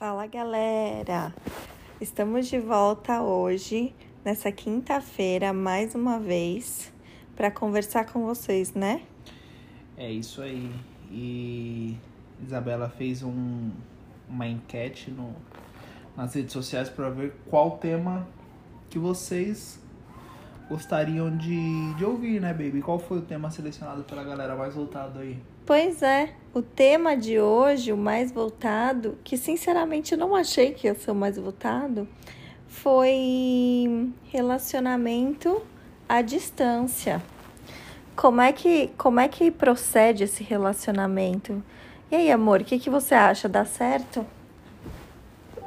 Fala galera! Estamos de volta hoje, nessa quinta-feira, mais uma vez, para conversar com vocês, né? É isso aí. E Isabela fez um, uma enquete no, nas redes sociais para ver qual tema que vocês gostariam de, de ouvir, né, baby? Qual foi o tema selecionado pela galera mais voltado aí? Pois é, o tema de hoje, o mais voltado, que sinceramente eu não achei que ia ser o mais voltado, foi relacionamento à distância. Como é que, como é que procede esse relacionamento? E aí, amor, o que, que você acha? Dá certo?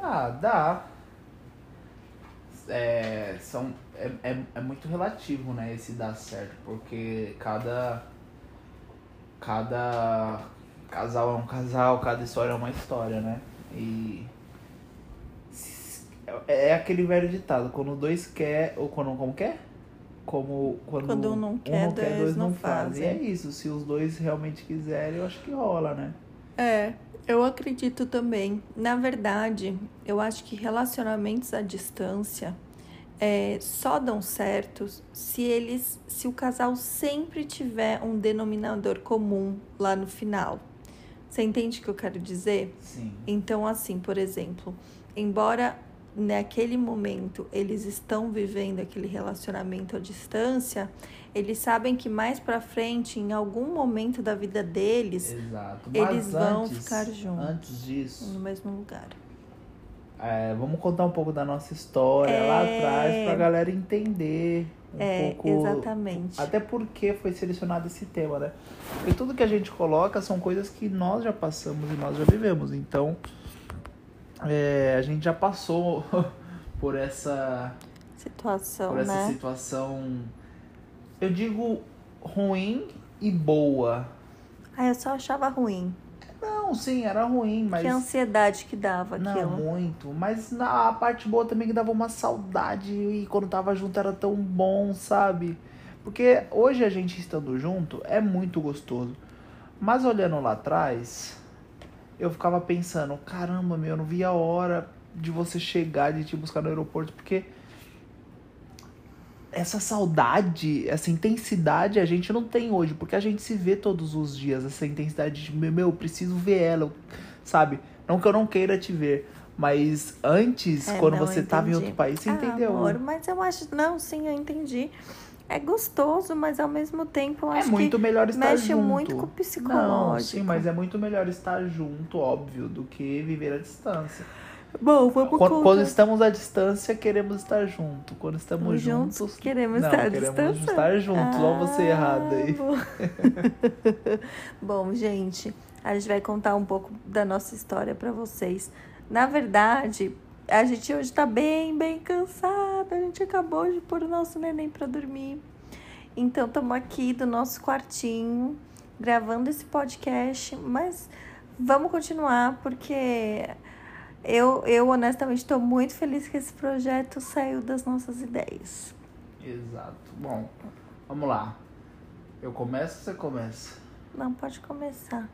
Ah, dá. É, são, é, é, é muito relativo, né, esse dar certo, porque cada cada casal é um casal, cada história é uma história, né? E é, é aquele velho ditado, quando dois quer, ou quando como quer? Como quando, quando um não quer, um não dois, quer, dois não, não fazem. E é isso, se os dois realmente quiserem, eu acho que rola, né? É, eu acredito também. Na verdade, eu acho que relacionamentos à distância é, só dão certo se eles, se o casal sempre tiver um denominador comum lá no final. Você entende o que eu quero dizer? Sim. Então, assim, por exemplo, embora naquele momento eles estão vivendo aquele relacionamento à distância, eles sabem que mais para frente, em algum momento da vida deles, eles vão ficar juntos. Antes disso, no mesmo lugar. É, vamos contar um pouco da nossa história é... lá atrás pra galera entender um é, pouco. Exatamente. Até porque foi selecionado esse tema, né? Porque tudo que a gente coloca são coisas que nós já passamos e nós já vivemos. Então, é, a gente já passou por essa situação, por essa né? situação. Eu digo ruim e boa. Ah, eu só achava ruim. Não, sim, era ruim, mas. Que ansiedade que dava não, aquilo. muito. Mas na parte boa também que dava uma saudade e quando tava junto era tão bom, sabe? Porque hoje a gente estando junto é muito gostoso. Mas olhando lá atrás, eu ficava pensando, caramba, meu, eu não via a hora de você chegar, de te buscar no aeroporto, porque essa saudade, essa intensidade a gente não tem hoje, porque a gente se vê todos os dias, essa intensidade de, meu, eu preciso ver ela, sabe? Não que eu não queira te ver, mas antes, é, quando você estava em outro país, você ah, entendeu? Amor, mas eu acho, não, sim, eu entendi. É gostoso, mas ao mesmo tempo eu é acho muito que melhor estar mexe junto. muito com o psicológico. Não, sim, mas é muito melhor estar junto, óbvio, do que viver à distância. Bom, vamos quando, quando, estamos à distância, queremos estar junto. Quando estamos juntos, juntos queremos não, estar à queremos distância. estar juntos. Ah, Olha você errado aí. Bom. bom, gente, a gente vai contar um pouco da nossa história para vocês. Na verdade, a gente hoje tá bem, bem cansada. A gente acabou de pôr o nosso neném para dormir. Então, estamos aqui do nosso quartinho, gravando esse podcast, mas vamos continuar porque eu, eu honestamente estou muito feliz que esse projeto saiu das nossas ideias. Exato. Bom, vamos lá. Eu começo ou você começa? Não, pode começar.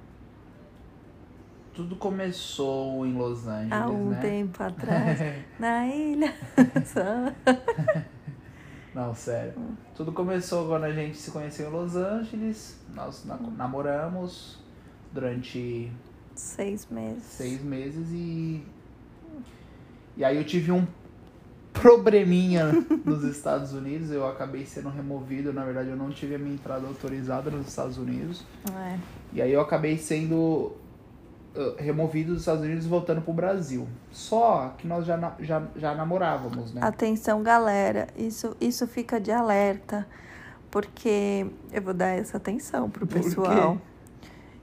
Tudo começou em Los Angeles, Há um né? tempo atrás, na ilha. Não, sério. Tudo começou quando a gente se conheceu em Los Angeles. Nós namoramos durante seis meses. Seis meses e e aí eu tive um probleminha nos Estados Unidos, eu acabei sendo removido, na verdade eu não tive a minha entrada autorizada nos Estados Unidos. É. E aí eu acabei sendo removido dos Estados Unidos e voltando pro Brasil. Só que nós já, já, já namorávamos, né? Atenção, galera, isso, isso fica de alerta, porque eu vou dar essa atenção pro pessoal.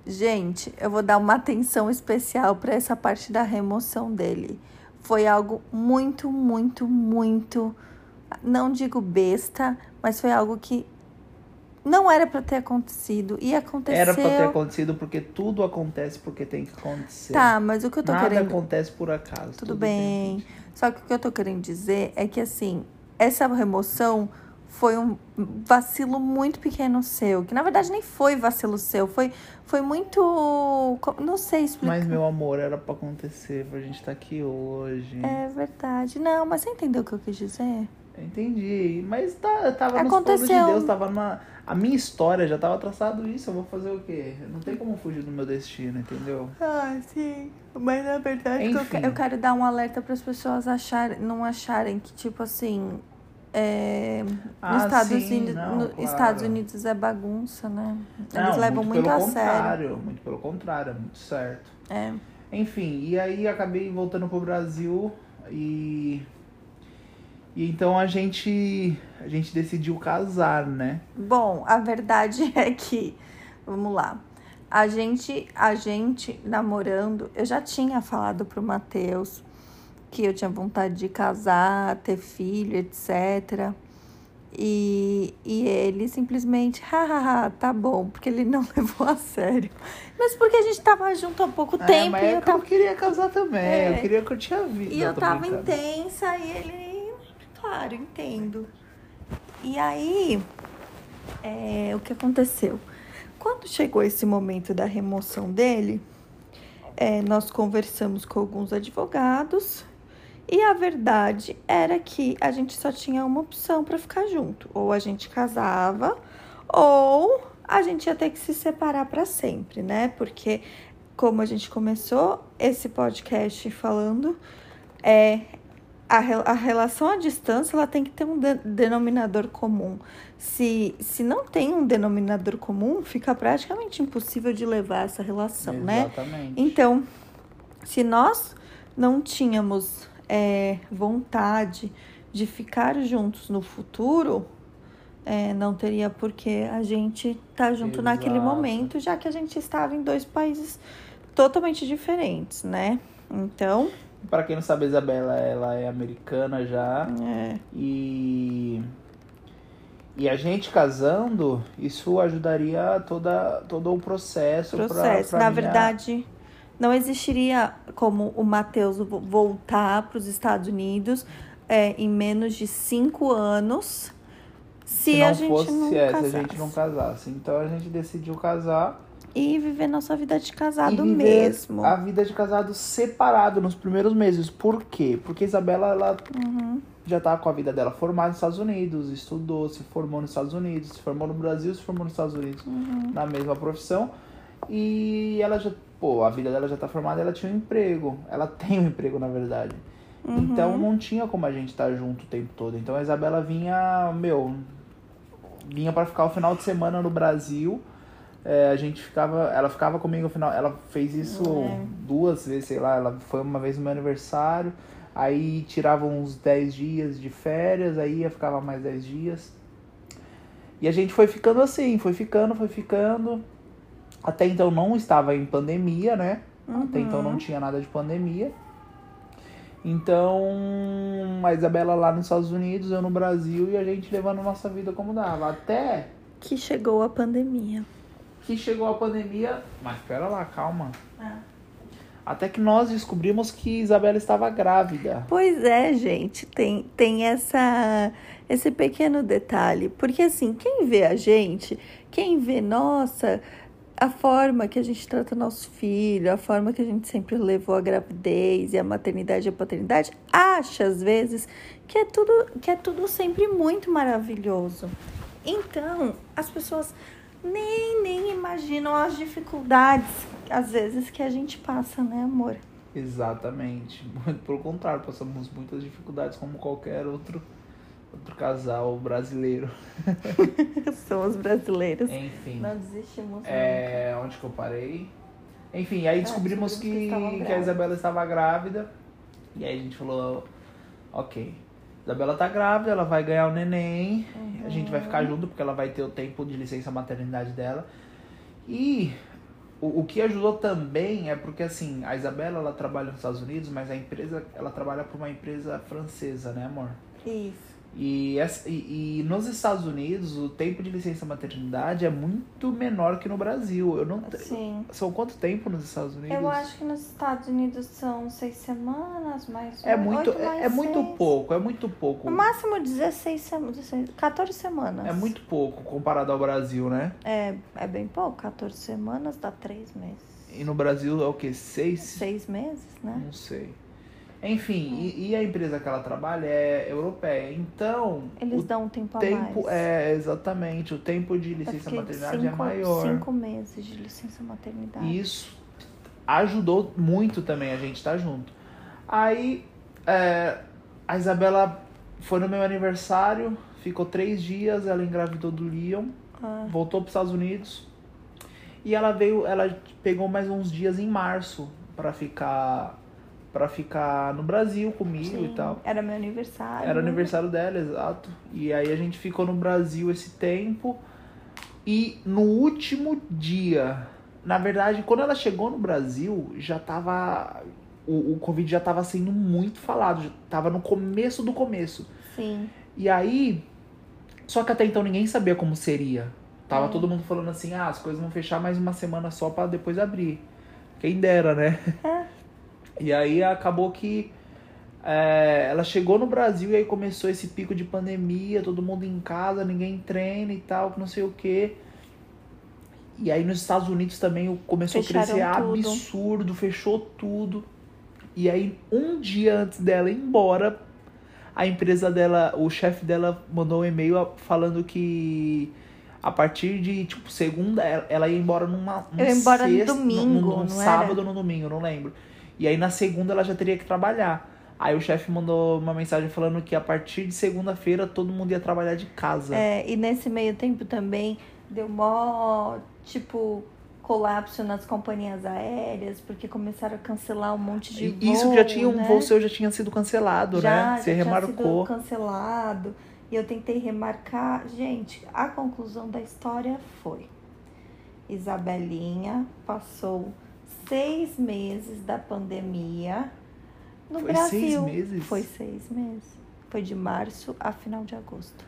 Gente, eu vou dar uma atenção especial para essa parte da remoção dele foi algo muito, muito, muito, não digo besta, mas foi algo que não era para ter acontecido e aconteceu. Era para ter acontecido porque tudo acontece porque tem que acontecer. Tá, mas o que eu tô Nada querendo Nada acontece por acaso. Tudo, tudo bem. Só que o que eu tô querendo dizer é que assim, essa remoção foi um vacilo muito pequeno seu. Que na verdade nem foi vacilo seu, foi, foi muito. Não sei explicar. Mas, meu amor, era pra acontecer, pra gente estar tá aqui hoje. É verdade. Não, mas você entendeu o que eu quis dizer? Entendi. Mas tá, tava Aconteceu. nos de Deus, tava na. A minha história já tava traçado isso, eu vou fazer o quê? Não tem como fugir do meu destino, entendeu? Ah, sim. Mas na verdade Enfim. eu quero dar um alerta para as pessoas acharem, não acharem que, tipo assim, é, ah, nos Estados, sim, Unidos, não, no, claro. Estados Unidos é bagunça, né? Eles não, levam muito, muito a sério. Muito pelo contrário, é muito certo. É. Enfim, e aí acabei voltando pro Brasil e e então a gente a gente decidiu casar, né? Bom, a verdade é que vamos lá. A gente a gente namorando, eu já tinha falado pro Matheus que eu tinha vontade de casar, ter filho, etc. E, e ele simplesmente, hahaha, tá bom, porque ele não levou a sério. Mas porque a gente tava junto há pouco é, tempo. Mas e eu, eu tava... queria casar também, é. eu queria curtir a vida. E eu tava brincando. intensa e ele Claro, entendo. E aí, é, o que aconteceu? Quando chegou esse momento da remoção dele, é, nós conversamos com alguns advogados e a verdade era que a gente só tinha uma opção para ficar junto: ou a gente casava, ou a gente ia ter que se separar para sempre, né? Porque, como a gente começou esse podcast falando, é, a, a relação à distância ela tem que ter um de, denominador comum. Se, se não tem um denominador comum, fica praticamente impossível de levar essa relação, né? Exatamente. né? Então, se nós não tínhamos é, vontade de ficar juntos no futuro, é, não teria por que a gente estar tá junto Exato. naquele momento, já que a gente estava em dois países totalmente diferentes, né? Então. Para quem não sabe, a Isabela ela é americana já. É. E e a gente casando, isso ajudaria toda todo o processo. Processo. Pra, pra Na minha... verdade, não existiria como o Matheus voltar para os Estados Unidos é, em menos de cinco anos se, se a gente fosse, não é, casasse. Se a gente não casasse. Então a gente decidiu casar e viver nossa vida de casado mesmo. A vida de casado separado nos primeiros meses. Por quê? Porque Isabela, ela uhum. já tá com a vida dela formada nos Estados Unidos, estudou, se formou nos Estados Unidos, se formou no Brasil, se formou nos Estados Unidos, uhum. na mesma profissão. E ela já, pô, a vida dela já tá formada, ela tinha um emprego. Ela tem um emprego, na verdade. Uhum. Então não tinha como a gente estar tá junto o tempo todo. Então a Isabela vinha, meu, vinha para ficar o final de semana no Brasil é, a gente ficava. Ela ficava comigo no final. Ela fez isso é. duas vezes, sei lá. Ela foi uma vez no meu aniversário. Aí tirava uns 10 dias de férias, aí ia ficava mais 10 dias. E a gente foi ficando assim, foi ficando, foi ficando. Até então não estava em pandemia, né? Uhum. Até então não tinha nada de pandemia. Então, a Isabela lá nos Estados Unidos, eu no Brasil e a gente levando nossa vida como dava. Até que chegou a pandemia que chegou a pandemia. Mas pera lá, calma. Ah. Até que nós descobrimos que Isabela estava grávida. Pois é, gente, tem, tem essa, esse pequeno detalhe. Porque assim, quem vê a gente, quem vê, nossa, a forma que a gente trata nosso filho, a forma que a gente sempre levou a gravidez e a maternidade e a paternidade, acha às vezes que é tudo, que é tudo sempre muito maravilhoso. Então, as pessoas nem, nem imaginam as dificuldades, às vezes, que a gente passa, né, amor? Exatamente. Muito pelo contrário, passamos muitas dificuldades como qualquer outro, outro casal brasileiro. Somos brasileiros. Enfim. Não desistimos. É, nunca. onde que eu parei? Enfim, aí é, descobrimos, que, que, que a Isabela estava grávida. E aí a gente falou, ok, Isabela tá grávida, ela vai ganhar o neném. Uhum. A gente vai ficar junto porque ela vai ter o tempo de licença maternidade dela. E o, o que ajudou também é porque assim, a Isabela ela trabalha nos Estados Unidos, mas a empresa, ela trabalha para uma empresa francesa, né, amor? Isso. E, e, e nos Estados Unidos, o tempo de licença maternidade é muito menor que no Brasil. Eu não Sim. São quanto tempo nos Estados Unidos? Eu acho que nos Estados Unidos são seis semanas, mais É oito muito, mais é, é muito seis. pouco, é muito pouco. No máximo 16 semanas, 14 semanas. É muito pouco comparado ao Brasil, né? É, é bem pouco, 14 semanas dá 3 meses. E no Brasil é o quê? Seis? 6 meses, né? Não sei. Enfim, e, e a empresa que ela trabalha é europeia. Então, Eles dão um tempo a tempo mais. é exatamente, o tempo de licença maternidade cinco, é maior. Cinco meses de licença maternidade. Isso ajudou muito também a gente estar junto. Aí é, a Isabela foi no meu aniversário, ficou três dias, ela engravidou do Leon, Ah, voltou para os Estados Unidos e ela veio, ela pegou mais uns dias em março para ficar para ficar no Brasil comigo sim. e tal. Era meu aniversário. Era aniversário dela, exato. E aí a gente ficou no Brasil esse tempo. E no último dia, na verdade, quando ela chegou no Brasil, já tava. O, o Covid já tava sendo muito falado, já tava no começo do começo. Sim. E aí. Só que até então ninguém sabia como seria. Tava É. todo mundo falando assim: ah, as coisas vão fechar mais uma semana só pra depois abrir. Quem dera, né? É. E aí acabou que é, ela chegou no Brasil e aí começou esse pico de pandemia, todo mundo em casa, ninguém treina e tal, que não sei o quê. E aí nos Estados Unidos também começou Fecharam a crescer tudo. absurdo, fechou tudo. E aí um dia antes dela ir embora, a empresa dela, o chefe dela mandou um e-mail falando que a partir de tipo segunda ela- ia embora numa num Eu ia embora no sexta- domingo, num, num não sábado ou no domingo, não lembro. E aí na segunda ela já teria que trabalhar. Aí o chefe mandou uma mensagem falando que a partir de segunda-feira todo mundo ia trabalhar de casa. É, e nesse meio tempo também deu mó, tipo, colapso nas companhias aéreas, porque começaram a cancelar um monte de voo, Isso já tinha um né? voo seu já tinha sido cancelado, já, né? Você já remarcou. tinha sido cancelado. E eu tentei remarcar. Gente, a conclusão da história foi: Isabelinha passou seis meses da pandemia no Foi Brasil. seis meses? Foi seis meses. Foi de março a final de agosto.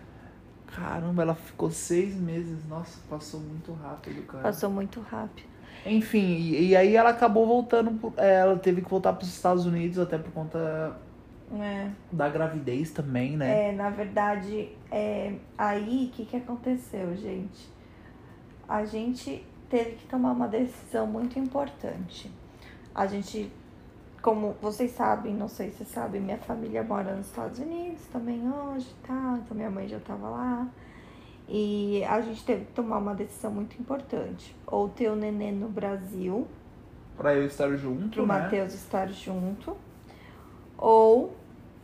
Caramba, ela ficou seis meses. Nossa, passou muito rápido, cara. Passou muito rápido. Enfim, e, e aí ela acabou voltando. é, ela teve que voltar para os Estados Unidos até por conta É. da gravidez também, né? É, na verdade, é, aí o que, que aconteceu, gente? A gente teve que tomar uma decisão muito importante. A gente, como vocês sabem, não sei se sabem, minha família mora nos Estados Unidos também hoje, tá? Então minha mãe já tava lá. E a gente teve que tomar uma decisão muito importante. Ou ter o nenê no Brasil, Pra eu estar junto, pro né? Matheus estar junto, ou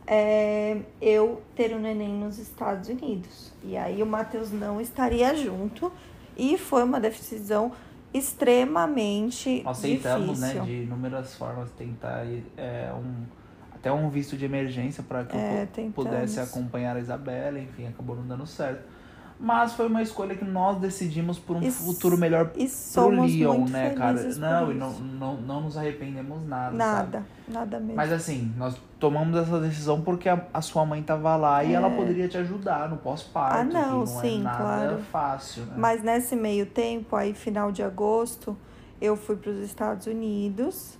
é, eu ter o neném nos Estados Unidos. E aí o Matheus não estaria junto. E foi uma decisão extremamente Nós tentamos, difícil. né, de inúmeras formas tentar é, um até um visto de emergência para que É, eu pudesse acompanhar a Isabela, enfim, acabou não dando certo. Mas foi uma escolha que nós decidimos por um E futuro melhor E pro Leon, né, cara? Não, e não, não, não nos arrependemos nada, sabe? Nada, nada mesmo. Mas assim, nós tomamos essa decisão porque a, a sua mãe tava lá e É. ela poderia te ajudar no pós-parto. Ah, não, não sim, é nada claro. fácil, né? Mas nesse meio tempo, aí final de agosto, eu fui para os Estados Unidos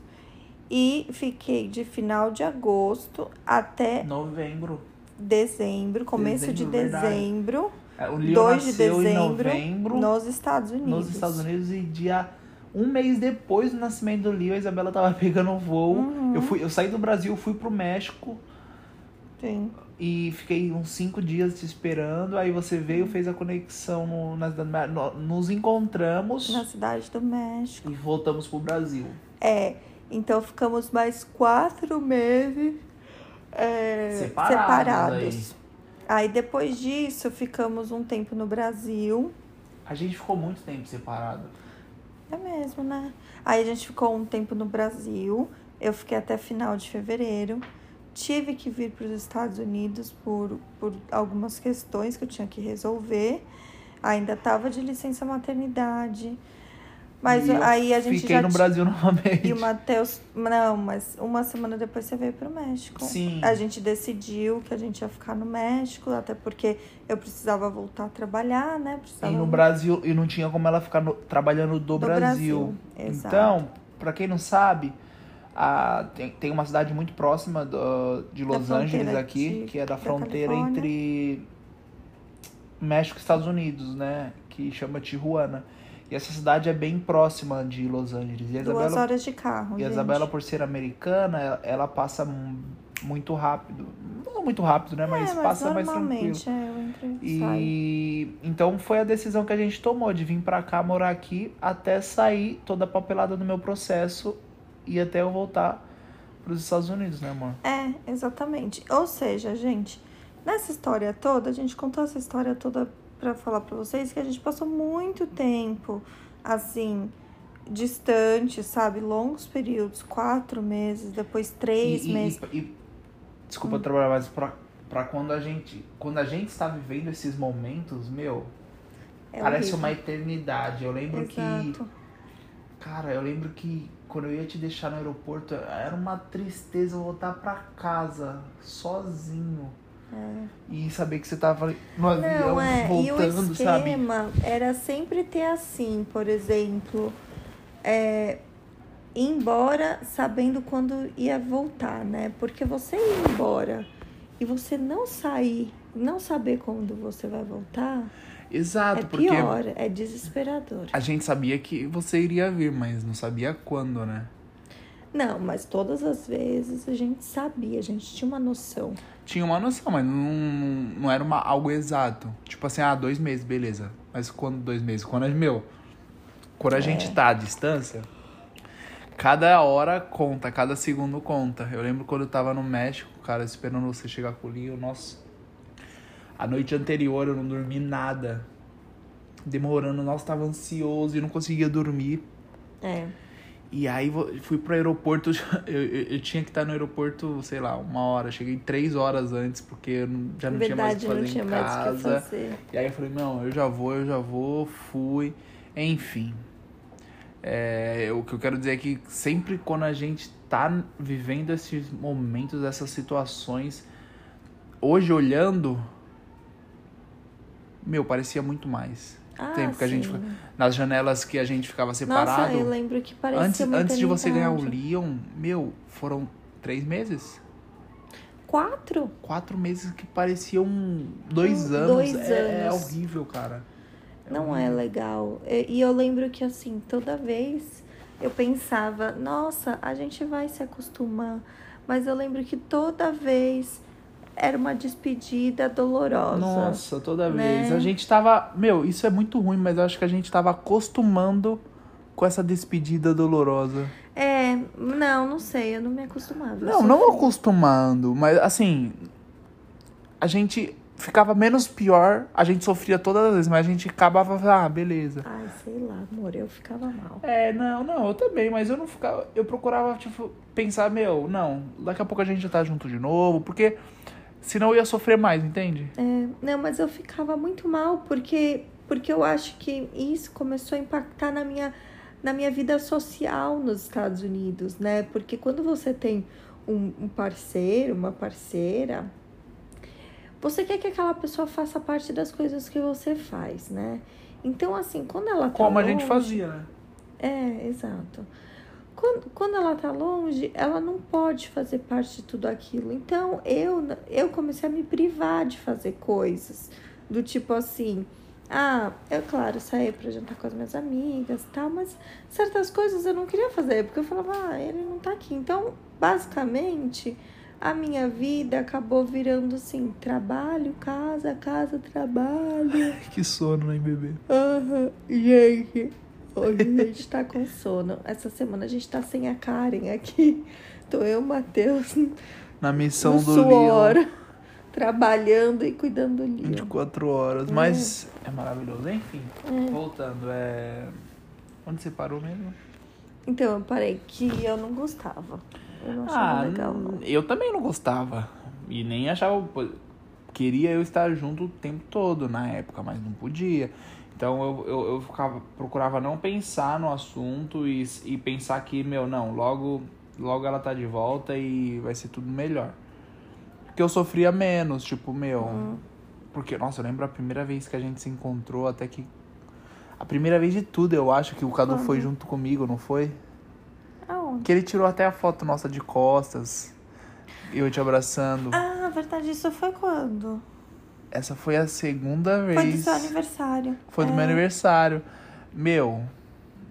e fiquei de final de agosto até Novembro. dezembro, começo de Dezembro, verdade. É, O Leon 2 de dezembro, novembro nos Estados Unidos. nos Estados Unidos e dia um mês depois do nascimento do Leon, a Isabela tava pegando um voo. Uhum. Eu, fui, eu saí do Brasil, fui pro México Sim. e fiquei uns cinco dias te esperando. Aí você veio, fez a conexão no, na cidade do Mé- no- nos encontramos Na cidade do México. e voltamos pro Brasil. É, então ficamos mais quatro meses é, Separados separados. Aí depois disso, ficamos um tempo no Brasil. A gente ficou muito tempo separado. É mesmo, né? Aí a gente ficou um tempo no Brasil. Eu fiquei até final de fevereiro. Tive que vir para os Estados Unidos por, por algumas questões que eu tinha que resolver. Ainda estava de licença maternidade. Mas E eu aí a gente Fiquei já no Brasil novamente. E o Matheus. Não, mas uma semana depois você veio pro México. Sim. A gente decidiu que a gente ia ficar no México, até porque eu precisava voltar a trabalhar, né? Precisava E no Brasil, e não tinha como ela ficar no- trabalhando do, do Brasil. Exato. Então, pra quem não sabe, a, tem, tem uma cidade muito próxima do- de Los Angeles aqui, de- que é da da fronteira Califórnia. entre México e Estados Unidos, né? Que chama Tijuana. E essa cidade é bem próxima de Los Angeles. E duas Isabela, horas de carro. e a. Isabela, por ser americana, ela, ela passa mu- muito rápido. Não muito rápido, né? Mas, é, mas passa mais tranquilo. é, eu entro e saio. E então foi a decisão que a gente tomou de vir pra cá morar aqui até sair toda a papelada do meu processo e até eu voltar pros Estados Unidos, né, amor? É, exatamente. Ou seja, gente, nessa história toda, a gente contou essa história toda pra falar pra vocês que a gente passou muito tempo, assim, distante, sabe? Longos períodos, quatro meses, depois três E- meses. e- e- desculpa trabalhar, mas pra, pra quando a gente quando a gente está vivendo esses momentos, meu, É parece horrível. uma eternidade. Eu lembro que Exato. Cara, eu lembro que quando eu ia te deixar no aeroporto, era uma tristeza voltar pra casa sozinho. E saber que você tava no avião Não, é. E o voltando, sabe? esquema era sempre ter assim, por exemplo, é, ir embora sabendo quando ia voltar, né? Porque você ir embora e você não sair, não saber quando você vai voltar, Exato, é porque pior, é desesperador. a gente sabia que você iria vir, mas não sabia quando, né? Não, mas todas as vezes a gente sabia, a gente tinha uma noção. Tinha uma noção, mas não, não era uma, algo exato. Tipo assim, ah, dois meses, beleza. Mas quando dois meses? Quando a, meu, quando a É. gente tá à distância, cada hora conta, cada segundo conta. Eu lembro quando eu tava no México, cara, esperando você chegar com o Linho, nossa. A noite anterior eu não dormi nada. Demorando, nossa, tava ansioso e não conseguia dormir. É. E aí fui pro aeroporto, eu, eu, eu tinha que estar no aeroporto, sei lá, uma hora. Cheguei três horas antes, porque eu não- já não tinha mais o Verdade, que fazer em casa. E aí eu falei, não, eu já vou, eu já vou, fui. Enfim. É, o que eu quero dizer é que sempre quando a gente tá vivendo esses momentos, essas situações, hoje olhando, meu, parecia muito mais. Ah, Tempo que a gente. Nas janelas que a gente ficava separado. Nossa, eu lembro que parecia Antes, antes de você ganhar o. Leon, meu, foram três meses? Quatro? Quatro meses que pareciam dois Um, anos. dois é, é anos. horrível, cara. Não é legal. E, e eu lembro que, assim, toda vez eu pensava, nossa, a gente vai se acostumar. Mas eu lembro que toda vez era uma despedida dolorosa. Nossa, toda né? vez. A gente tava. Meu, isso é muito ruim, mas eu acho que a gente tava acostumando com essa despedida dolorosa. É, não, não sei, eu não me acostumava. Não, não sofri. acostumando, mas assim. A gente ficava menos pior, a gente sofria todas as vezes, mas a gente acabava. Ah, beleza. Ai, sei lá, amor, eu ficava mal. É, não, não, eu também, mas eu não ficava. Eu procurava, tipo, pensar, meu, não, daqui a pouco a gente já tá junto de novo, porque senão eu ia sofrer mais, entende? É, não, mas eu ficava muito mal porque, porque eu acho que isso começou a impactar na minha, na minha vida social nos Estados Unidos, né? Porque quando você tem um, um parceiro, uma parceira, você quer que aquela pessoa faça parte das coisas que você faz, né? Então, assim, quando ela tá Como a gente longe- fazia, né? é, exato. Quando, quando ela tá longe, ela não pode fazer parte de tudo aquilo. Então, eu, eu comecei a me privar de fazer coisas. Do tipo assim, ah, eu, claro, saí pra jantar com as minhas amigas e tal, mas certas coisas eu não queria fazer, porque eu falava, ah, ele não tá aqui. Então, basicamente, a minha vida acabou virando assim, trabalho, casa, casa, trabalho. Que sono, hein, bebê? Aham, gente. Hoje a gente tá com sono. Essa semana a gente tá sem a Karen aqui. Tô eu, Matheus, Na missão do suor, Leon. trabalhando e cuidando do Leon. 24 horas. Mas é maravilhoso. Enfim, É. voltando, é. Onde você parou mesmo? Então, eu parei que eu não gostava. Eu não achava legal, não. eu também não gostava. E nem achava. Queria eu estar junto o tempo todo na época, mas não podia. Então eu, eu, eu ficava, procurava não pensar no assunto e, e pensar que, meu, não, logo, logo ela tá de volta e vai ser tudo melhor. Porque eu sofria menos, tipo, meu. Hum. Porque, nossa, eu lembro a primeira vez que a gente se encontrou, até que. A primeira vez de tudo, eu acho que o Cadu Quando? foi junto comigo, não foi? Aonde? Que ele tirou até a foto nossa de costas. Eu te abraçando. Ah, verdade, isso foi quando? Essa foi a segunda vez. Foi do seu aniversário. Foi do É, meu aniversário. Meu,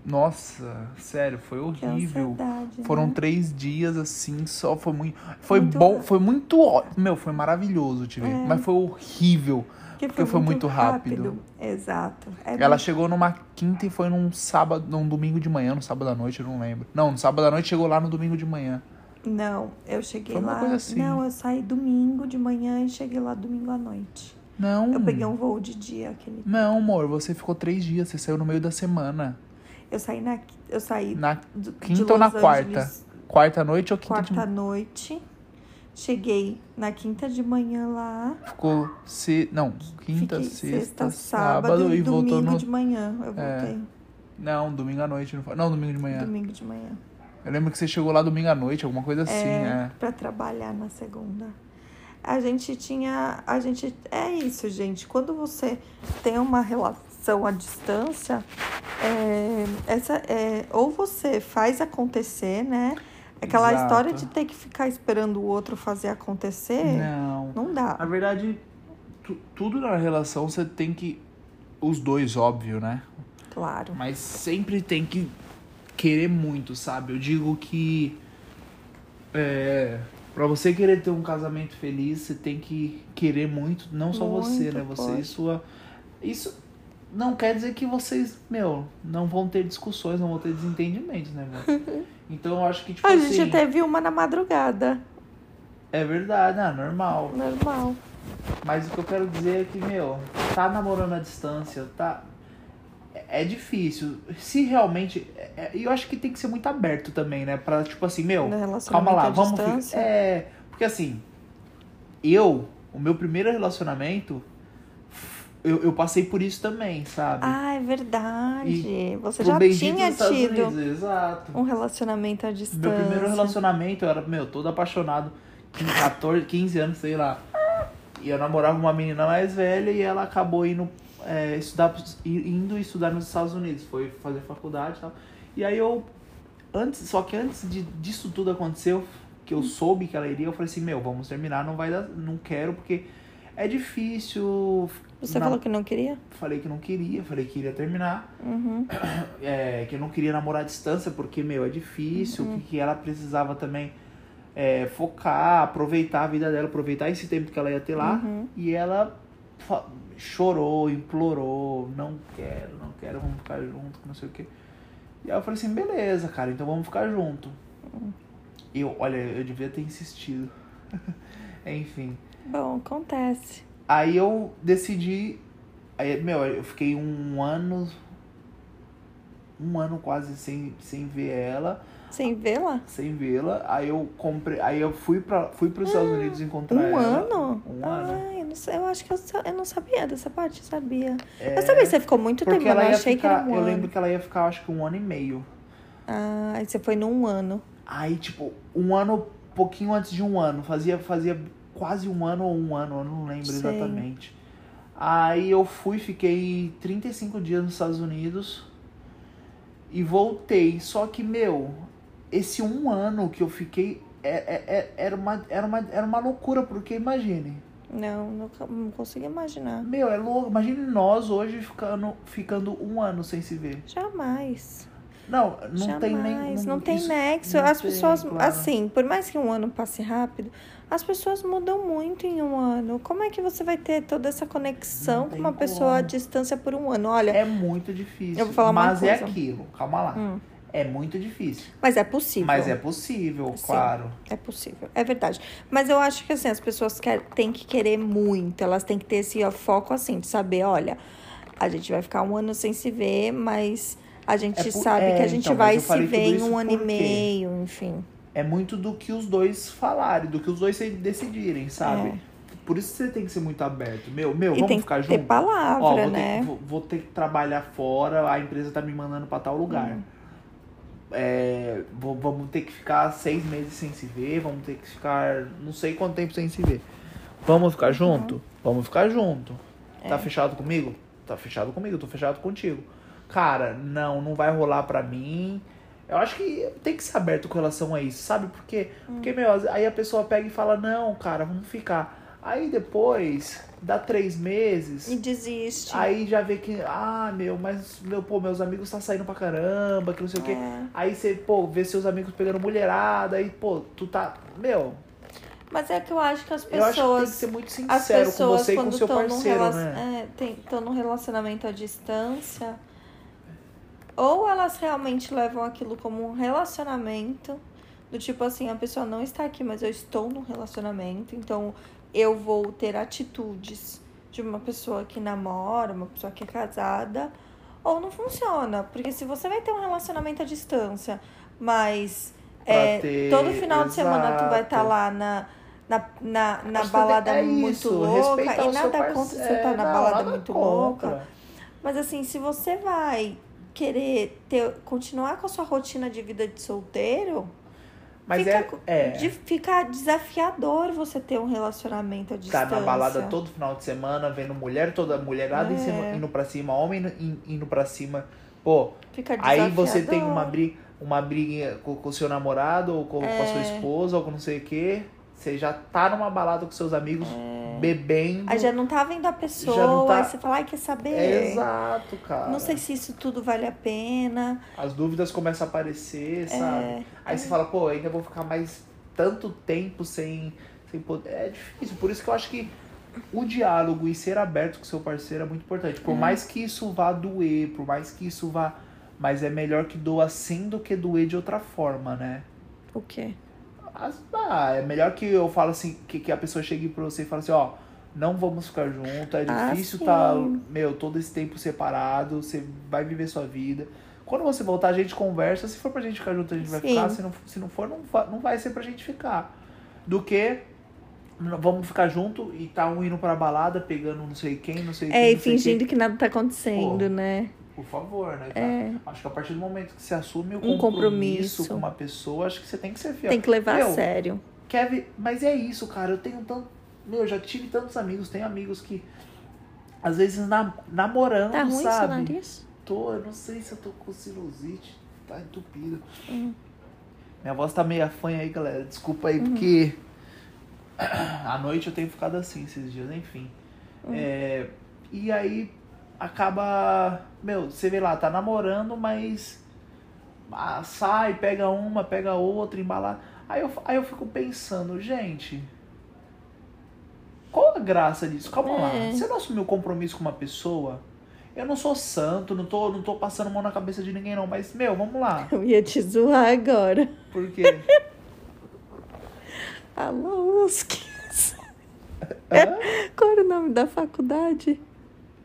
nossa, sério, foi horrível. Foram né? três dias assim, só foi muito. Foi Muito bom, rápido. foi muito ó- Meu, foi maravilhoso te ver. É. Mas foi horrível. Que porque foi muito rápido. Exato. É Ela bem- chegou numa quinta e foi num sábado, num domingo de manhã, no sábado à noite, eu não lembro. Não, no sábado à noite chegou lá no domingo de manhã. Não, eu cheguei Foi uma lá. coisa assim. Não, eu saí domingo de manhã e cheguei lá domingo à noite. Não. Eu peguei um voo de dia aquele. Não, amor, você ficou três dias, você saiu no meio da semana. Eu saí na. Eu saí Na do, quinta ou na Los quarta? Angeles Quarta noite ou quinta de quarta noite. Cheguei na quinta de manhã lá. Ficou se... Não, quinta, Fiquei sexta, sábado, e domingo voltou no. de manhã. Eu É. voltei. Não, domingo à noite. Não, foi... não, domingo de manhã. Domingo de manhã. Eu lembro que você chegou lá domingo à noite, alguma coisa assim, é, é. Pra trabalhar na segunda. A gente tinha. A gente. É isso, gente. Quando você tem uma relação à distância, é, essa, é, ou você faz acontecer, né? Aquela Exato. história de ter que ficar esperando o outro fazer acontecer, Não. não dá. Na verdade, tu- tudo na relação você tem que. Os dois, óbvio, né? Claro. Mas sempre tem que querer muito, sabe? Eu digo que. É. Pra você querer ter um casamento feliz, você tem que querer muito, não só você, Muito, né? Você pode. e sua. Isso não quer dizer que vocês, meu, não vão ter discussões, não vão ter desentendimentos, né, mano? Então eu acho que, tipo A assim. gente teve uma na madrugada. É verdade, ah, normal. Normal. Mas o que eu quero dizer é que, meu, tá namorando à distância, tá. É é difícil. Se realmente. é- é- E eu acho que tem que ser muito aberto também, né? Pra, tipo assim, meu, calma lá, vamos. distância. É. Porque assim, eu, o meu primeiro relacionamento, eu, eu passei por isso também, sabe? Ah, é verdade. Você Pro já tinha tido Unidos, exato. um relacionamento à distância. Meu primeiro relacionamento, eu era, meu, todo apaixonado. Com 14, 15 anos, sei lá. E eu namorava uma menina mais velha e ela acabou indo, é, estudar, indo estudar nos Estados Unidos. Foi fazer faculdade e tal. E aí eu, antes, só que antes de, disso tudo aconteceu, que eu soube que ela iria, eu falei assim, meu, vamos terminar, não vai dar, não quero, porque é difícil. Você Na- falou que não queria? Falei que não queria, falei que iria terminar Uhum. é, que eu não queria namorar à distância porque, meu, é difícil, Uhum. que, que ela precisava também é, focar, aproveitar a vida dela, aproveitar esse tempo que ela ia ter lá. Uhum. E ela chorou, implorou, não quero, não quero, vamos ficar junto, não sei o quê. E aí eu falei assim, beleza, cara, então vamos ficar junto. Eu, olha, eu devia ter insistido. Enfim. Bom, acontece. Aí eu decidi. Aí, meu, eu fiquei um ano. Um ano quase sem, sem ver ela, Sem vê-la? sem vê-la. Aí eu comprei. Aí eu fui para fui os Estados Unidos encontrar Um ela. ano? Um ano. Ai, eu, não sei, eu acho que eu, eu não sabia dessa parte, sabia. É, Eu sabia que você ficou muito tempo, mas eu achei que ficar. era um eu ano. lembro que ela ia ficar, acho que um ano e meio. Ah, aí você foi num ano. Aí, tipo, um ano, pouquinho antes de um ano. Fazia, fazia quase um ano ou um ano, eu não lembro Sei. exatamente. Aí eu fui, fiquei 35 dias nos Estados Unidos e voltei. Só que, meu, esse um ano que eu fiquei é, é- é- era, uma, era, uma, era uma loucura, porque imagine. Não, não, não consigo imaginar. Meu, é louco. Imagine nós hoje ficando, ficando um ano sem se ver. Jamais. Não, não Jamais. tem nem. Não, tem isso- nexo. não As tem, pessoas, claro. assim, por mais que um ano passe rápido, as pessoas mudam muito em um ano. Como é que você vai ter toda essa conexão Não com uma pessoa à como. distância por um ano? Olha, É muito difícil. Eu vou falar uma mas é coisa. aquilo, calma lá. Hum. É muito difícil. mas é possível. Mas é possível, Sim. claro. É possível, é verdade. Mas eu acho que assim, as pessoas quer, têm que querer muito, elas têm que ter esse ó, foco assim, de saber, olha, a gente vai ficar um ano sem se ver, mas a gente É sabe é, que a gente então, vai se ver em um ano e meio, enfim. É muito do que os dois falarem, do que os dois decidirem, sabe? É. Por isso você tem que ser muito aberto. Meu, meu, E vamos tem ficar que ter palavra, Ó, vou, né? ter, vou, vou ter que trabalhar fora, a empresa tá me mandando pra tal lugar. Hum. É, vamos ter que ficar seis meses sem se ver, vamos ter que ficar não sei quanto tempo sem se ver. Vamos ficar junto? Vamos ficar junto. Tá fechado comigo? Tá fechado comigo, tô fechado contigo. Cara, não, não vai rolar pra mim. Eu acho que tem que ser aberto com relação a isso, sabe? Porque, porque meu, aí a pessoa pega e fala, não, cara, vamos ficar. Aí depois, dá três meses. E desiste. Aí já vê que, ah, meu, mas, meu, pô, meus amigos tá saindo pra caramba, que não sei o quê. É. Aí você, pô, vê seus amigos pegando mulherada, aí, pô, tu tá. Meu, Mas é que eu acho que as eu acho que tem que pessoas. ser muito sincero com pessoas, você e com seu estão parceiro, rela- né? é, tem- tão num relacionamento à distância, ou elas realmente levam aquilo como um relacionamento, do tipo assim, a pessoa não está aqui, mas eu estou num relacionamento, então eu vou ter atitudes de uma pessoa que namora, uma pessoa que é casada, ou não funciona, porque se você vai ter um relacionamento à distância, mas é, ter- todo final de semana tu vai estar exato. lá na, na, na, na balada é muito isso, louca e nada parce- contra você é, estar na não, balada muito contra. louca. Mas assim, se você vai querer ter, continuar com a sua rotina de vida de solteiro, Mas fica, é, é de, fica desafiador você ter um relacionamento à tá distância. na balada todo final de semana, vendo mulher toda, mulherada É. cima, indo pra cima, homem indo, indo pra cima. Pô, Fica aí você tem uma briga, uma briga com o seu namorado, ou com, com a sua É. esposa, ou com não sei o quê. Você já tá numa balada com seus amigos, bebendo. É. Aí já não tá vendo a pessoa, Já não tá- aí você fala, ai, quer saber? É exato, cara. Não sei se isso tudo vale a pena. As dúvidas começam a aparecer, É, sabe? Aí você fala, pô, ainda vou ficar mais tanto tempo sem, sem poder. É difícil. Por isso que eu acho que o diálogo e ser aberto com seu parceiro é muito importante. Por mais que isso vá doer, por mais que isso vá. Mas é melhor que doa assim do que doer de outra forma, né? O quê? Ah, é melhor que eu falo assim, que, que a pessoa chegue pra você e fale assim, ó, não vamos ficar junto, é Ah, difícil sim. tá, meu, todo esse tempo separado, você vai viver sua vida. Quando você voltar, a gente conversa, se for pra gente ficar junto, a gente vai Sim. ficar, se não, se não for, não vai, não vai ser pra gente ficar. Do que vamos ficar junto e tá um indo pra balada, pegando não sei quem, não sei É, quem, e fingindo quem. que nada tá acontecendo, Pô, né? Por favor, né? É. Acho que a partir do momento que você assume o Um compromisso, compromisso. com uma pessoa, acho que você tem que ser fiel. Tem que levar Meu, a sério. Kevin, mas é isso, cara. Eu tenho tanto. Meu, eu já tive tantos amigos. Tenho amigos que. Às vezes na, namorando, Tá ruim seu sabe? nariz? Tô, eu não sei se eu tô com sinusite. Tá entupido. Hum. Minha voz tá meio fanha aí, galera. Desculpa Uhum. aí, porque. à noite eu tenho ficado assim esses dias, enfim. Uhum. É, e aí acaba. Meu, você vê lá, tá namorando, mas. ah, sai, pega uma, pega outra, embala. Aí eu, aí eu fico pensando, gente. Qual a graça disso? Calma É. lá. Você não assumiu compromisso com uma pessoa? Eu não sou santo, não tô, não tô passando mão na cabeça de ninguém, não. Mas, meu, vamos lá. Eu ia te zoar agora. Por quê? Alô, Uskis. Qual era o nome da faculdade?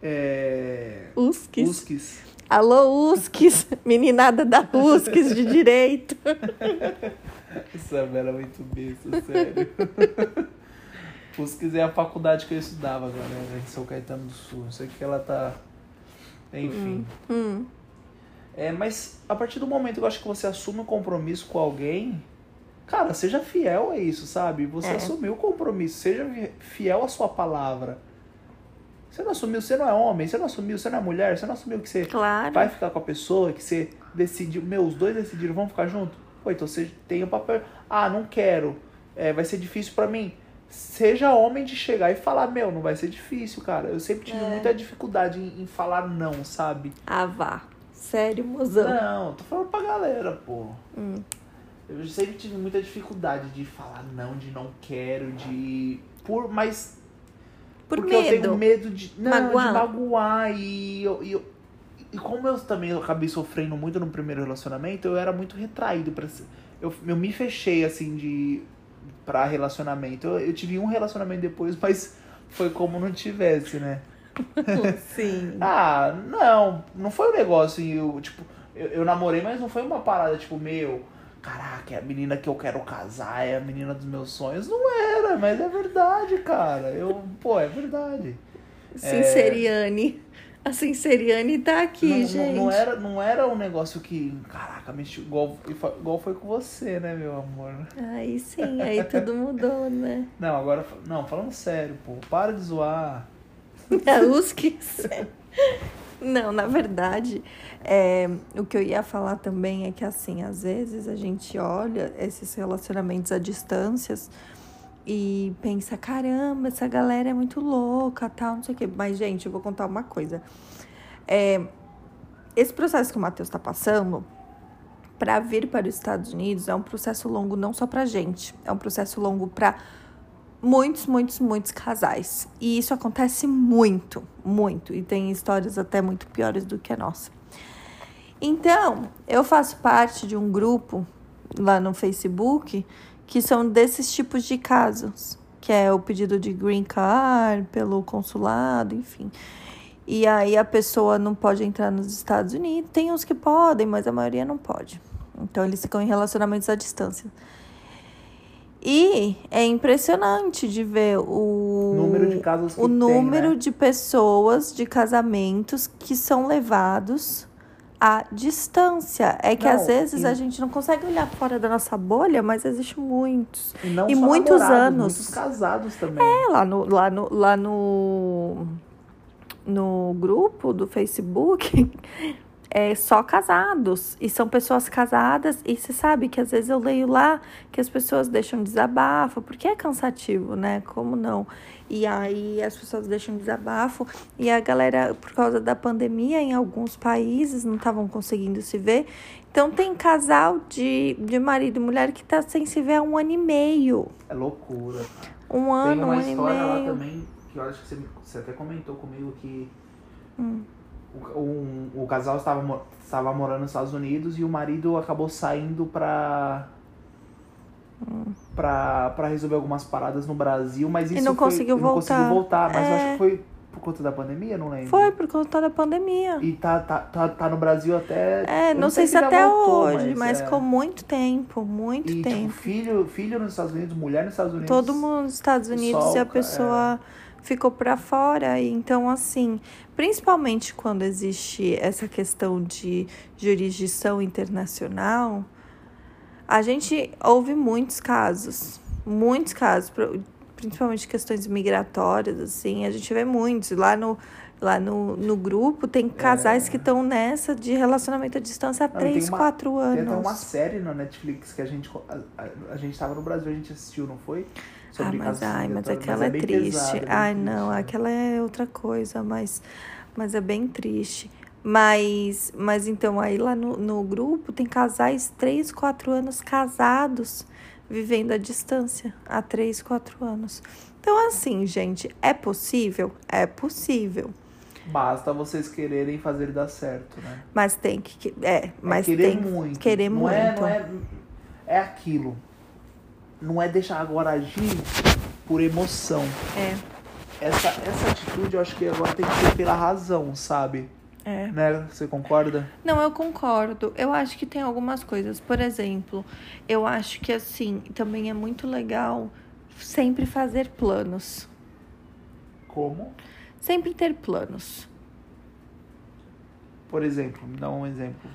É. Uskis. Usques. Alô, Uskis. Meninada da Uskis de Direito. Isabela é muito besta, sério. Usques é a faculdade que eu estudava, galera, em São Caetano do Sul. Não sei o que ela tá. Enfim. Hum, É, mas a partir do momento que eu acho que você assume um compromisso com alguém, cara, seja fiel a isso, sabe? Você É. assumiu o compromisso, seja fiel à sua palavra. Você não assumiu, você não é homem, você não assumiu, você não é mulher, você não assumiu que você claro. vai ficar com a pessoa, que você decidiu, meu, os dois decidiram, vamos ficar junto? Pô, então você tem o papel. Ah, não quero. É, vai ser difícil pra mim. Seja homem de chegar e falar, meu, não vai ser difícil, cara. Eu sempre tive É. muita dificuldade em, em falar não, sabe? Ah, vá. Sério, mozão. Não, tô falando pra galera, pô. Hum. Eu sempre tive muita dificuldade de falar não, de não quero, de. Por, mas. Por porque eu tenho medo. medo de. Não, Magoar. de magoar. E, eu, e, eu- e como eu também acabei sofrendo muito no primeiro relacionamento, eu era muito retraído. Pra, ser- eu, eu me fechei, assim, de. pra relacionamento. Eu, eu tive um relacionamento depois, mas foi como não tivesse, né? Sim. Ah, não, não foi um negócio, eu, tipo, eu, eu namorei, mas não foi uma parada, tipo, meu, caraca, é a menina que eu quero casar, é a menina dos meus sonhos. Não era, mas é verdade, cara. Eu, pô, é verdade. Sinceriane. A Sinceriane tá aqui, não, gente. Não, não, era, não era um negócio que, caraca, mexeu igual, igual foi com você, né, meu amor? Aí sim, aí tudo mudou, né? Não, agora, não, falando sério, pô, para de zoar. A USCIS. Não, na verdade, é, o que eu ia falar também é que, assim, às vezes a gente olha esses relacionamentos à distâncias e pensa, caramba, essa galera é muito louca, tal, não sei o quê. Mas, gente, eu vou contar uma coisa. É, esse processo que o Matheus está passando, para vir para os Estados Unidos, é um processo longo não só para gente, é um processo longo para muitos, muitos, muitos casais. E isso acontece muito, muito. E tem histórias até muito piores do que a nossa. Então, eu faço parte de um grupo lá no Facebook que são desses tipos de casos, que é o pedido de green card pelo consulado, enfim. E aí a pessoa não pode entrar nos Estados Unidos. Tem uns que podem, mas a maioria não pode. Então eles ficam em relacionamentos à distância. E é impressionante de ver o número de casos que o tem, número né? de pessoas de casamentos que são levados à distância. É que Não, às vezes e- a gente não consegue olhar fora da nossa bolha, mas existe muitos. E, não E muitos anos. Muitos casados também. É, lá no, lá no, lá no, no grupo do Facebook, é só casados. E são pessoas casadas. E você sabe que às vezes eu leio lá que as pessoas deixam desabafo, porque é cansativo, né? Como não? E aí as pessoas deixam desabafo. E a galera, por causa da pandemia, em alguns países não estavam conseguindo se ver. Então tem casal de, de marido e mulher que tá sem se ver há um ano e meio. É loucura. Um Tem ano, um uma ano e história lá meio. também, que eu acho que você, você até comentou comigo que Hum. O, um- o casal estava, estava morando nos Estados Unidos e o marido acabou saindo pra. Pra, pra resolver algumas paradas no Brasil, mas isso não foi- conseguiu não voltar. conseguiu voltar. Mas eu acho É. que foi por conta da pandemia, não lembro. Foi por conta da pandemia. E tá, tá, tá, tá no Brasil até. É, eu não, sei se já até voltou, hoje, mas, é. com muito tempo, muito E, tipo, tempo. filho, filho nos Estados Unidos, mulher nos Estados Unidos. Todo mundo nos Estados Unidos e a solca, pessoa ficou pra fora. E Então, assim, principalmente quando existe essa questão de jurisdição internacional, a gente ouve muitos casos, muitos casos, principalmente questões migratórias, assim, a gente vê muitos. Lá no, lá no, no grupo tem casais que estão nessa de relacionamento à distância há É. Não, tem três, uma- quatro Tem anos. até uma série na Netflix que a gente. A, a, a gente tava no Brasil, a gente assistiu, não foi? Ah, mas, ai, mas migratórios, aquela é, bem triste. pesado, é ai, triste, não, aquela é outra coisa, mas, mas é bem triste. Mas, mas então, aí lá no, no grupo tem casais três, quatro anos casados, vivendo à distância há três, quatro anos. Então, assim, gente, é possível? É possível. Basta vocês quererem fazer dar certo, né? Mas tem que. É, mas é querer tem muito. querer não muito. É, não é, é aquilo. Não é deixar agora agir por emoção. É, Essa, essa atitude eu acho que agora tem que ser pela razão, sabe? é. Né? Você concorda? Não, eu concordo. Eu acho que tem algumas coisas. Por exemplo, eu acho que assim, também é muito legal sempre fazer planos. Como? Sempre ter planos. Por exemplo, me dá um exemplo.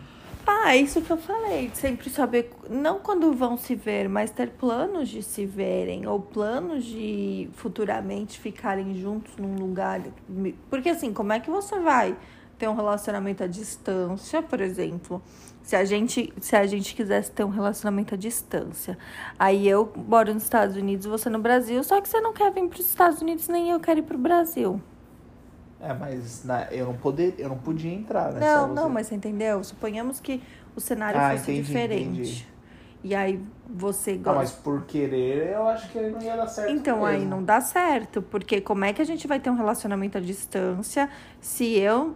Ah, isso que eu falei. Sempre saber, não quando vão se ver, mas ter planos de se verem, ou planos de futuramente ficarem juntos num lugar. Porque assim, como é que você vai ter um relacionamento à distância, por exemplo? Se a gente, se a gente quisesse ter um relacionamento à distância, aí eu moro nos Estados Unidos, você no Brasil, só que você não quer vir para os Estados Unidos, nem eu quero ir para o Brasil. É, mas na- eu, não poder, eu não podia entrar, né? Não, não, mas você entendeu? Suponhamos que o cenário Ah, fosse entendi, diferente. entendi. E aí você Ah, gosta. mas por querer, eu acho que não ia dar certo. Então aí mesmo. não dá certo, porque como é que a gente vai ter um relacionamento à distância se eu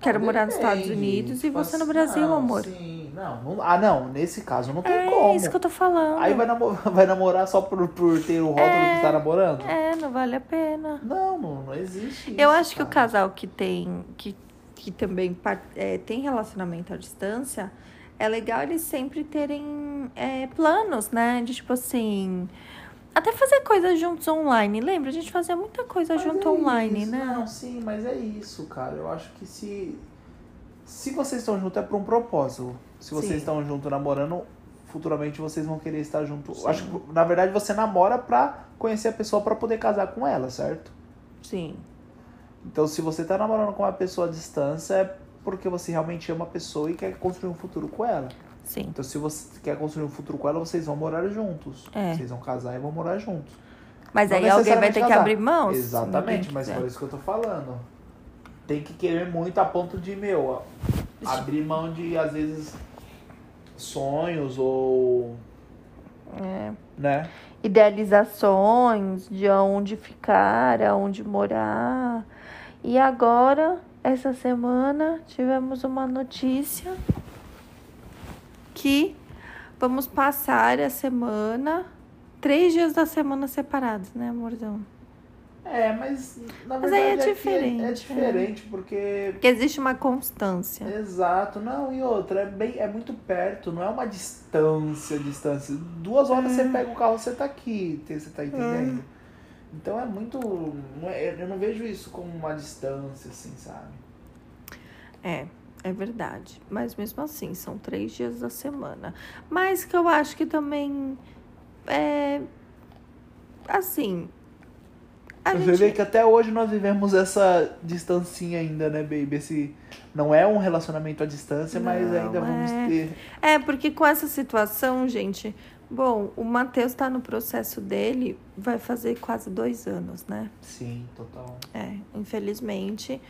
quero Não, morar nos Estados. Unidos e Tipo você no assim, Brasil, não, amor? Sim, não, não- Ah, não, nesse caso não tem É como. isso que eu tô falando. Aí vai, namo- vai namorar só por, por ter o rótulo É. que tá namorando? É, não vale a pena. Não, não, não existe isso. Eu acho que o cara. casal que tem, que, que também é, tem relacionamento à distância, é legal eles sempre terem é, planos, né? De tipo assim. Até fazer coisas juntos online. Lembra? A gente fazia muita coisa Mas junto é online, isso. né? Não, sim, mas é isso, cara. Eu acho que se. Se vocês estão juntos é por um propósito. Se vocês Sim. estão juntos namorando, futuramente vocês vão querer estar juntos. Sim. Acho que, na verdade, você namora pra conhecer a pessoa pra poder casar com ela, certo? Sim. Então, se você tá namorando com uma pessoa à distância, é porque você realmente ama a pessoa e quer construir um futuro com ela. Sim. Então, se você quer construir um futuro com ela, vocês vão morar juntos. É. Vocês vão casar e vão morar juntos. Mas Não aí alguém vai ter que casar. abrir mão. se Exatamente, mas por isso que eu tô falando. Tem que querer muito a ponto de, meu, ó, abrir mão de, às vezes, sonhos ou. É. né? idealizações de onde ficar, aonde morar. E agora, essa semana, tivemos uma notícia que vamos passar a semana, três dias da semana separados, né, amorzão? É, mas na Mas aí é verdade aqui diferente, é, né? diferente, porque. Porque existe uma constância. Exato, não, e outra, é, bem, é muito perto, não é uma distância, distância. Duas horas você pega o carro, você tá aqui, você tá entendendo? Então é muito. é- eu não vejo isso como uma distância, assim, sabe? É, é verdade. Mas mesmo assim, são três dias da semana. Mas que eu acho que também é. Assim. A Você gente... vê que até hoje nós vivemos essa distancinha ainda, né, baby? Esse não é um relacionamento à distância, mas Não, ainda vamos é. ter. É, porque com essa situação, gente. Bom, o Matheus tá no processo dele, vai fazer quase dois anos, né? Sim, total. É, infelizmente.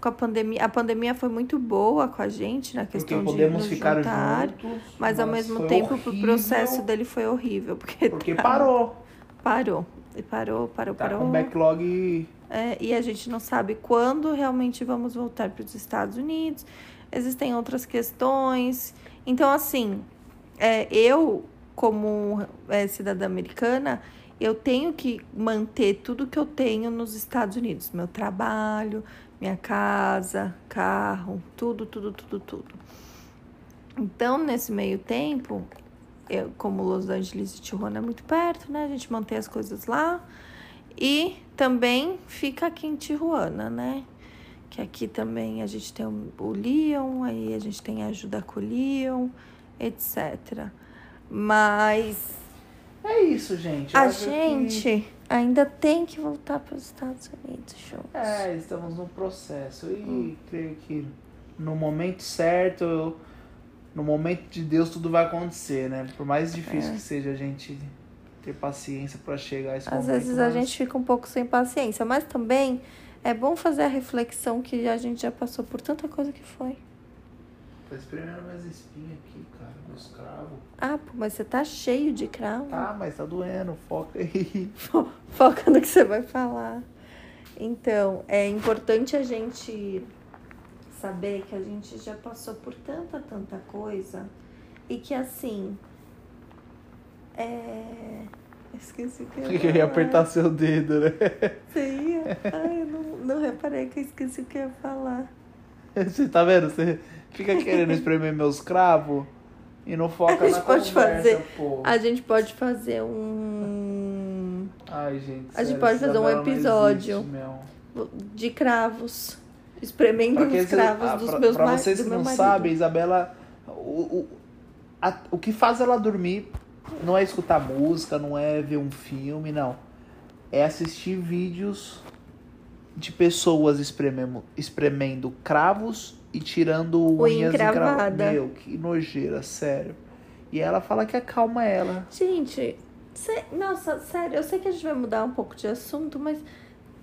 Com a pandemia. A pandemia foi muito boa com a gente na Porque questão de podemos nos ficar juntar. juntos. Mas ao mesmo tempo, o processo dele foi horrível. Porque, Porque tá- parou. Parou. E parou, parou, Tá parou. com backlog. É, e a gente não sabe quando realmente vamos voltar para os Estados Unidos. Existem outras questões. Então, assim, é, eu, como é, cidadã americana, eu tenho que manter tudo que eu tenho nos Estados Unidos. Meu trabalho, minha casa, carro, tudo, tudo, tudo, tudo. Então, nesse meio tempo, eu, como Los Angeles e Tijuana é muito perto, né? A gente mantém as coisas lá. E também fica aqui em Tijuana, né? Que aqui também a gente tem o Leon, aí a gente tem a ajuda com o Leon, etc. Mas É isso, gente. Eu a acho que- gente ainda tem que voltar para os Estados Unidos juntos. É, estamos no processo. E Hum. creio que no momento certo, no momento de Deus, tudo vai acontecer, né? Por mais difícil É. que seja a gente ter paciência pra chegar a esse Às momento. vezes a mas- gente fica um pouco sem paciência, mas também é bom fazer a reflexão que a gente já passou por tanta coisa que foi. Tá espremendo minhas espinhas aqui, cara, meus cravos. Ah, pô, mas você tá cheio de cravo. Tá, mas tá doendo, foca aí. Foca no que você vai falar. Então, é importante a gente saber que a gente já passou por tanta, tanta coisa e que assim. É. Esqueci o que eu ia, Eu ia apertar seu dedo, né? Você ia? Ai, eu não, não reparei que eu esqueci o que eu ia falar. Você tá vendo? Você fica querendo espremer meus cravos e não foca A gente na pode conversa, fazer- pô. A gente pode fazer um. Ai, gente. A gente sério, pode fazer um episódio. existe, de cravos. Espremendo os cravos ah, dos pra- meus pra ma- vocês que não marido. sabem, Isabela, o, o, a- o que faz ela dormir não é escutar música, não é ver um filme, não. É assistir vídeos de pessoas espremendo, espremendo cravos e tirando Unha unhas encravada. Meu, que nojeira, sério. E ela fala que acalma ela. Gente, cê- nossa, sério, eu sei que a gente vai mudar um pouco de assunto, mas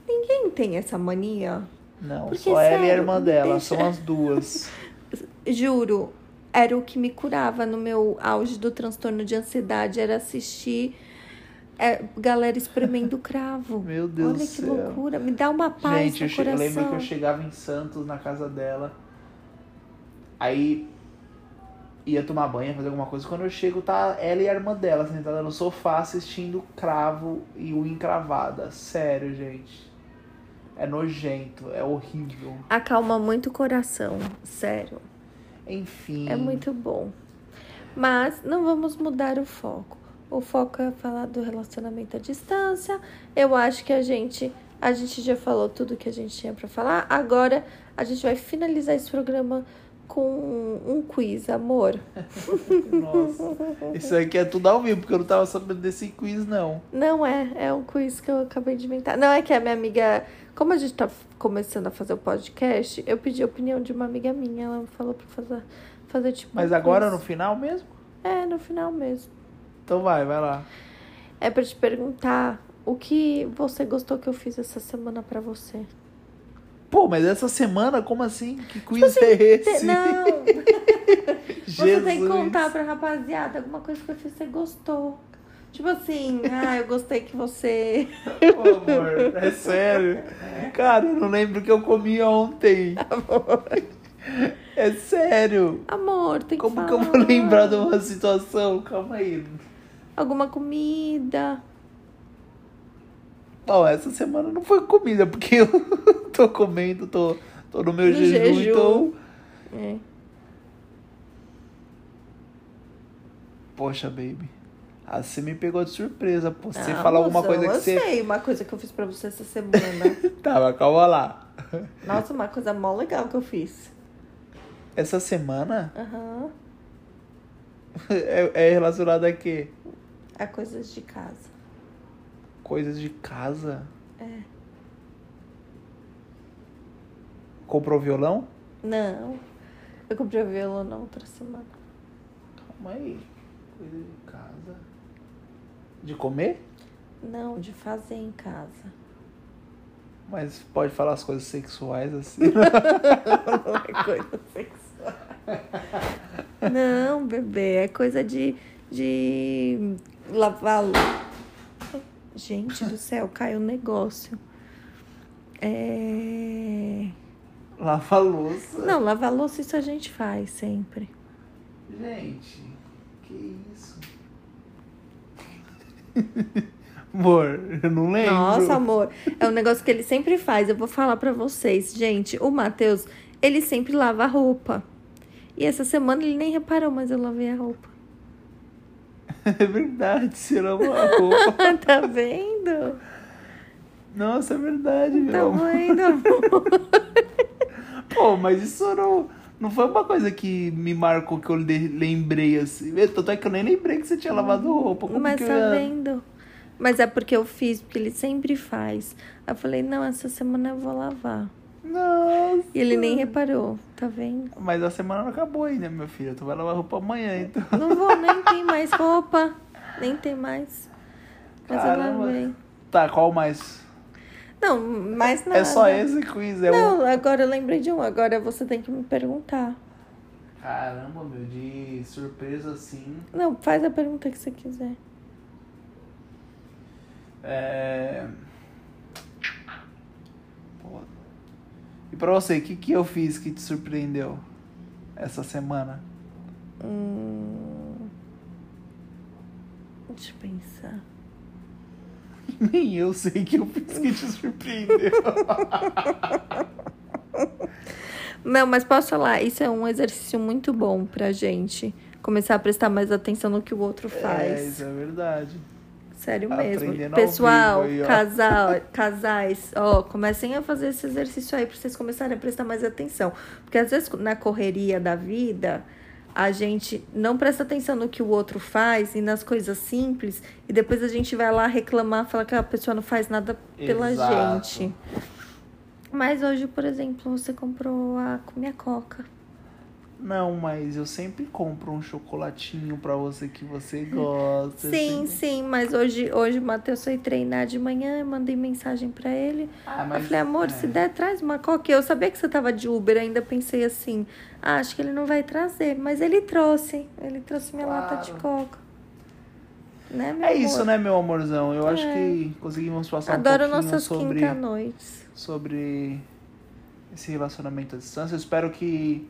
ninguém tem essa mania. Não, Porque, só ela e a sério, irmã dela, deixa- são as duas. Juro, era o que me curava no meu auge do transtorno de ansiedade, era assistir é, galera espremendo cravo. Meu Deus Olha do que céu. loucura, me dá uma paz Gente, no eu coração. lembro que eu chegava em Santos, na casa dela. Aí ia tomar banho, fazer alguma coisa. Quando eu chego, tá ela e a irmã dela sentada no sofá assistindo cravo e unha encravada. Sério, gente. É nojento, é horrível. Acalma muito o coração, sério. Enfim. É muito bom. Mas não vamos mudar o foco. O foco é falar do relacionamento à distância. Eu acho que a gente a gente já falou tudo que a gente tinha para falar. Agora a gente vai finalizar esse programa com um quiz, amor. Nossa, isso aqui é tudo ao vivo, porque eu não tava sabendo desse quiz, não. Não é, é um quiz que eu acabei de inventar. Não é que a minha amiga, como a gente tá começando a fazer o podcast, eu pedi a opinião de uma amiga minha, ela falou pra fazer, fazer tipo. Mas um agora quiz. no final mesmo? É, no final mesmo. Então vai, vai lá. É pra te perguntar o que você gostou que eu fiz essa semana pra você. Pô, mas essa semana, como assim? Que quiz assim, é Te- esse? Não! Você tem que contar pra rapaziada alguma coisa que você gostou. Tipo assim, ah, eu gostei que você. Pô, amor, é sério. Cara, eu não lembro o que eu comi ontem. É sério. Amor, tem que Como que eu vou lembrar de uma situação? Calma aí. Alguma comida. Bom, essa semana não foi comida, porque eu tô comendo, tô, tô no meu No jejum, jejum. então. É. Poxa, baby. Ah, você me pegou de surpresa. Pô, você Ah, fala alguma coisa que eu você. sei uma coisa que eu fiz pra você essa semana. Tá, mas calma lá. Nossa, uma coisa mó legal que eu fiz. Essa semana Aham. é, é relacionada a quê? A coisas de casa. Coisas de casa? É. Comprou violão? Não. Eu comprei o violão na outra semana. Calma aí. Coisa de casa. De comer? Não, de fazer em casa. Mas pode falar as coisas sexuais assim. Não é coisa sexual. Não, bebê, é coisa de. de lavar. Gente do céu, caiu um negócio. É. Lava a louça. Não, lavar louça isso a gente faz sempre. Gente, que isso? Amor, eu não lembro. Nossa, amor, é um negócio que ele sempre faz. Eu vou falar pra vocês, gente. O Matheus, ele sempre lava a roupa. E essa semana ele nem reparou, mas eu lavei a roupa. É verdade, você lavou a roupa. tá vendo? Nossa, é verdade, meu Tá amor. vendo, amor? Pô, mas isso não, não foi uma coisa que me marcou, que eu le- lembrei assim. Tanto é que eu nem lembrei que você tinha lavado roupa. Como Mas que tá vendo? Mas é porque eu fiz, porque ele sempre faz. Aí eu falei, não, essa semana eu vou lavar. Nossa. E ele nem reparou, tá vendo? Mas a semana não acabou ainda, meu filho. Tu vai lavar roupa amanhã, então. Não vou, nem tem mais roupa. Nem tem mais. Mas eu Caramba. lavei. Tá, qual mais? Não, mais nada. É só esse quiz, é um. Não, agora eu lembrei de um. Agora você tem que me perguntar. Caramba, meu, de surpresa assim. Não, faz a pergunta que você quiser. É. Pô. E pra você, o que, que eu fiz que te surpreendeu essa semana? Hum... Deixa eu pensar. Nem eu sei que eu fiz que te surpreendeu. Não, mas posso falar, isso é um exercício muito bom pra gente. Começar a prestar mais atenção no que o outro é, faz. isso é verdade. Sério Aprendendo mesmo. Pessoal, aí, casal, casais, ó, comecem a fazer esse exercício aí pra vocês começarem a prestar mais atenção. Porque às vezes na correria da vida, a gente não presta atenção no que o outro faz e nas coisas simples, e depois a gente vai lá reclamar, falar que a pessoa não faz nada pela Exato. gente. Mas hoje, por exemplo, você comprou a minha coca. Não, mas eu sempre compro um chocolatinho pra você que você gosta. Sim, sempre- sim, mas hoje, hoje o Matheus foi treinar de manhã, eu mandei mensagem pra ele. Ah, Eu mas. falei, amor, é. se der, traz uma coca. Eu sabia que você tava de Uber, ainda pensei assim, ah, acho que ele não vai trazer. Mas ele trouxe, ele trouxe minha lata de Claro. coca. Né, É amor? isso, né, meu amorzão? Eu acho É. que conseguimos passar Adoro um pouquinho nossas sobre, quinta-noites. sobre esse relacionamento à distância. Eu espero que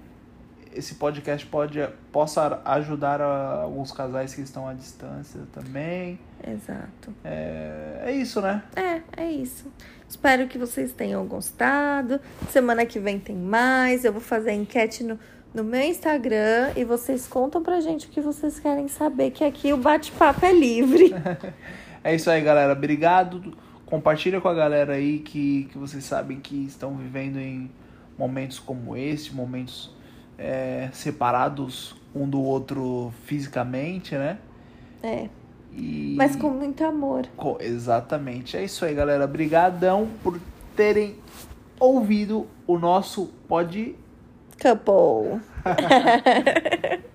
esse podcast pode, possa ajudar a- alguns casais que estão à distância também. Exato. É, é isso, né? É, é isso. Espero que vocês tenham gostado. Semana que vem tem mais. Eu vou fazer a enquete no, no meu Instagram e vocês contam pra gente o que vocês querem saber, que aqui o bate-papo é livre. É isso aí, galera. Obrigado. Compartilha com a galera aí que, que vocês sabem que estão vivendo em momentos como esse, momentos é, separados um do outro fisicamente, né? É. E... Mas com muito amor. Co- Exatamente. É isso aí, galera. Obrigadão por terem ouvido o nosso pod. Couple.